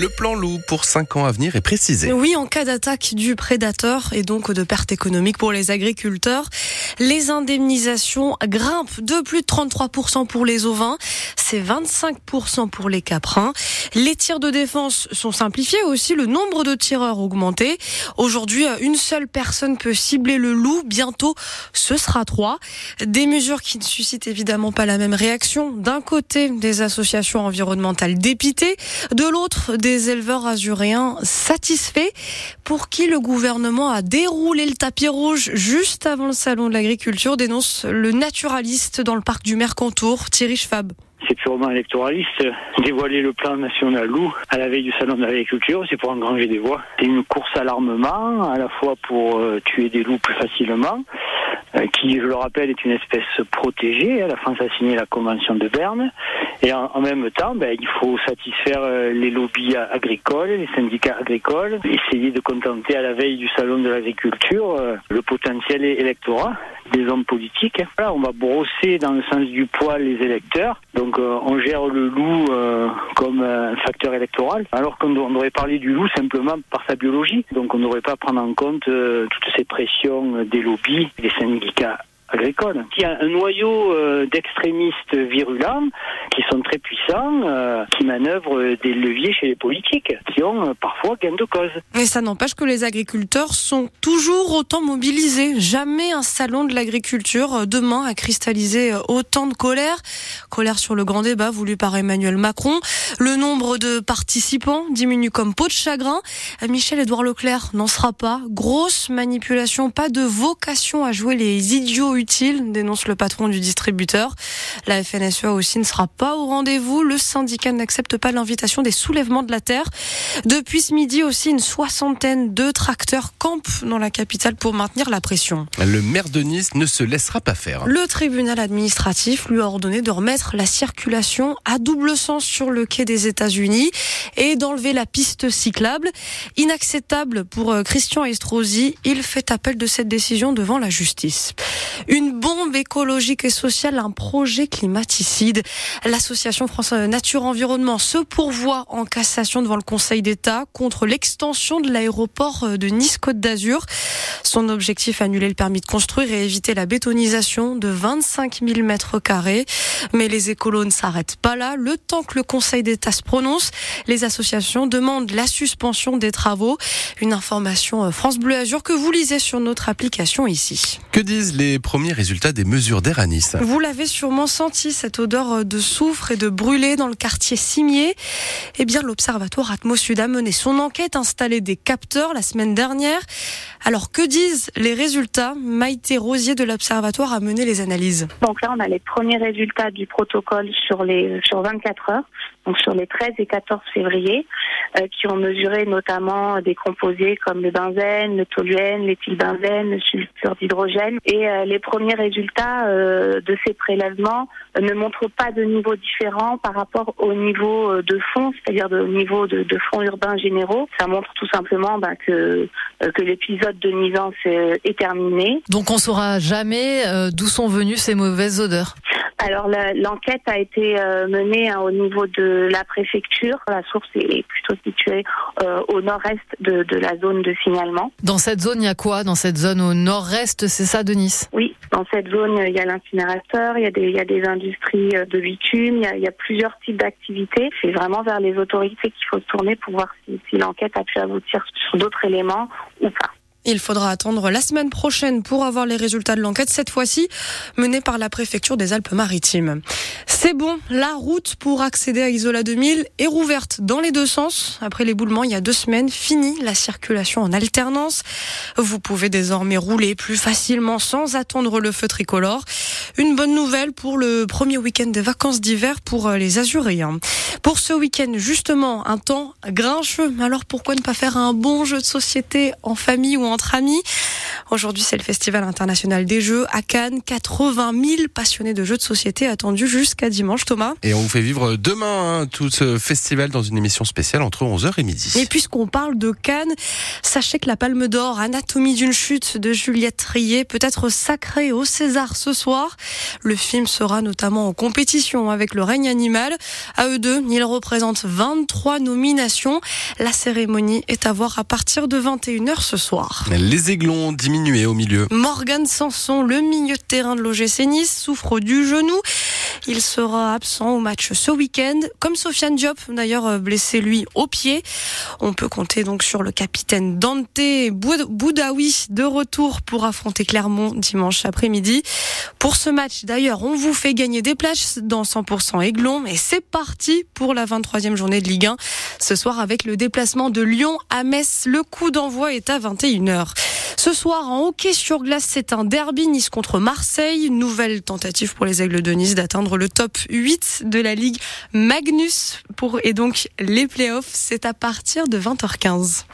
Le plan loup pour 5 ans à venir est précisé. Oui, en cas d'attaque du prédateur et donc de perte économique pour les agriculteurs, les indemnisations grimpent de plus de 33% pour les ovins, c'est 25% pour les caprins. Les tirs de défense sont simplifiés aussi, le nombre de tireurs augmenté. Aujourd'hui, une seule personne peut cibler le loup, bientôt ce sera trois. Des mesures qui ne suscitent évidemment pas la même réaction. D'un côté, des associations environnementales dépitées, de l'autre, des éleveurs azuréens satisfaits pour qui le gouvernement a déroulé le tapis rouge juste avant le salon de l'agriculture, dénonce le naturaliste dans le parc du Mercantour, Thierry Schwab c'est purement électoraliste. Dévoiler le plan national loup à la veille du salon de l'agriculture, c'est pour engranger des voix. C'est une course à l'armement, à la fois pour euh, tuer des loups plus facilement, qui, je le rappelle, est une espèce protégée. La France a signé la Convention de Berne. Et en, même temps, ben, il faut satisfaire euh, les lobbies agricoles, les syndicats agricoles, essayer de contenter à la veille du salon de l'agriculture euh, le potentiel électorat des hommes politiques. Voilà, on va brosser dans le sens du poil les électeurs. Donc on gère le loup comme un facteur électoral, alors qu'on devrait parler du loup simplement par sa biologie. Donc on ne devrait pas prendre en compte toutes ces pressions des lobbies, des syndicats syndicat agricole. Il y a un noyau euh, d'extrémistes virulents qui sont très puissants, euh, qui manœuvrent des leviers chez les politiques, qui ont euh, parfois gain de cause. Et ça n'empêche que les agriculteurs sont toujours autant mobilisés. Jamais un salon de l'agriculture demain a cristallisé autant de colère. Colère sur le grand débat voulu par Emmanuel Macron. Le nombre de participants diminue comme peau de chagrin. Michel-Édouard Leclerc n'en sera pas. Grosse manipulation, pas de vocation à jouer les idiots utile, dénonce le patron du distributeur. La FNSEA aussi ne sera pas au rendez-vous. Le syndicat n'accepte pas l'invitation des soulèvements de la terre. Depuis ce midi aussi, une soixantaine de tracteurs campent dans la capitale pour maintenir la pression. Le maire de Nice ne se laissera pas faire. Le tribunal administratif lui a ordonné de remettre la circulation à double sens sur le quai des États-Unis et d'enlever la piste cyclable. Inacceptable pour euh, Christian Estrosi. Il fait appel de cette décision devant la justice. Une bombe écologique et sociale, un projet climaticide. L'association France Nature Environnement se pourvoit en cassation devant le Conseil d'État contre l'extension de l'aéroport de Nice-Côte d'Azur. Son objectif, annuler le permis de construire et éviter la bétonisation de 25 000 mètres carrés. Mais les écolos ne s'arrêtent pas là. Le temps que le Conseil d'État se prononce, les associations demandent la suspension des travaux. Une information France Bleu Azur que vous lisez sur notre application ici. Que disent les premiers résultats des mesures d'air à Nice Vous l'avez sûrement senti, cette odeur de soufre et de brûlé dans le quartier Cimier. Eh bien, l'Observatoire Atmosud a mené son enquête, installé des capteurs la semaine dernière. Alors, que disent les résultats? Maïté Rosier de l'Observatoire a mené les analyses. Donc là, on a les premiers résultats du protocole sur, les, sur 24 heures, donc sur les 13 et 14 février, euh, qui ont mesuré notamment des composés comme le benzène, le toluène, l'éthylbenzène, le sulfure d'hydrogène. Et euh, les premiers résultats euh, de ces prélèvements ne montrent pas de niveau différent par rapport au niveau de fond, c'est-à-dire au niveau de, de fonds urbains généraux. Ça montre tout simplement bah, que, que l'épisode de nuisance est terminé. Donc on saura jamais d'où sont venues ces mauvaises odeurs alors l'enquête a été euh, menée hein, au niveau de la préfecture. La source est plutôt située euh, au nord-est de, la zone de signalement. Dans cette zone, il y a quoi? Dans cette zone au nord-est, c'est ça, de Nice Oui, dans cette zone, il y a l'incinérateur, il, il, y a des industries euh, de bitume, il y a, il y a plusieurs types d'activités. C'est vraiment vers les autorités qu'il faut se tourner pour voir si, si l'enquête a pu aboutir sur d'autres éléments ou pas. Il faudra attendre la semaine prochaine pour avoir les résultats de l'enquête, cette fois-ci menée par la préfecture des Alpes-Maritimes. C'est bon, la route pour accéder à Isola 2000 est rouverte dans les deux sens. Après l'éboulement il y a deux semaines, fini la circulation en alternance. Vous pouvez désormais rouler plus facilement sans attendre le feu tricolore. Une bonne nouvelle pour le premier week-end des vacances d'hiver pour les Azuréens. Pour ce week-end, justement, un temps grincheux. Alors pourquoi ne pas faire un bon jeu de société en famille ou en entre amis? Aujourd'hui, c'est le Festival international des jeux à Cannes. 80 000 passionnés de jeux de société attendus jusqu'à dimanche, Thomas. Et on vous fait vivre demain hein, tout ce festival dans une émission spéciale entre 11h et midi. Et puisqu'on parle de Cannes, sachez que la Palme d'Or, Anatomie d'une chute de Juliette Trier, peut être sacrée au César ce soir. Le film sera notamment en compétition avec Le règne animal. À eux deux, ils représentent 23 nominations. La cérémonie est à voir à partir de 21h ce soir. Les aiglons au milieu. Morgan Sanson, le milieu de terrain de l'OGC Nice, souffre du genou. Il sera absent au match ce week-end, comme Sofiane Diop, d'ailleurs blessé lui au pied. On peut compter donc sur le capitaine Dante Boudaoui de retour pour affronter Clermont dimanche après-midi. Pour ce match, d'ailleurs, on vous fait gagner des places dans 100% Aiglon. Et c'est parti pour la 23e journée de Ligue 1. Ce soir, avec le déplacement de Lyon à Metz, le coup d'envoi est à 21h. Ce soir, en hockey sur glace, c'est un derby Nice contre Marseille. Nouvelle tentative pour les Aigles de Nice d'atteindre le top 8 de la Ligue Magnus pour, et donc les playoffs, c'est à partir de 20h15.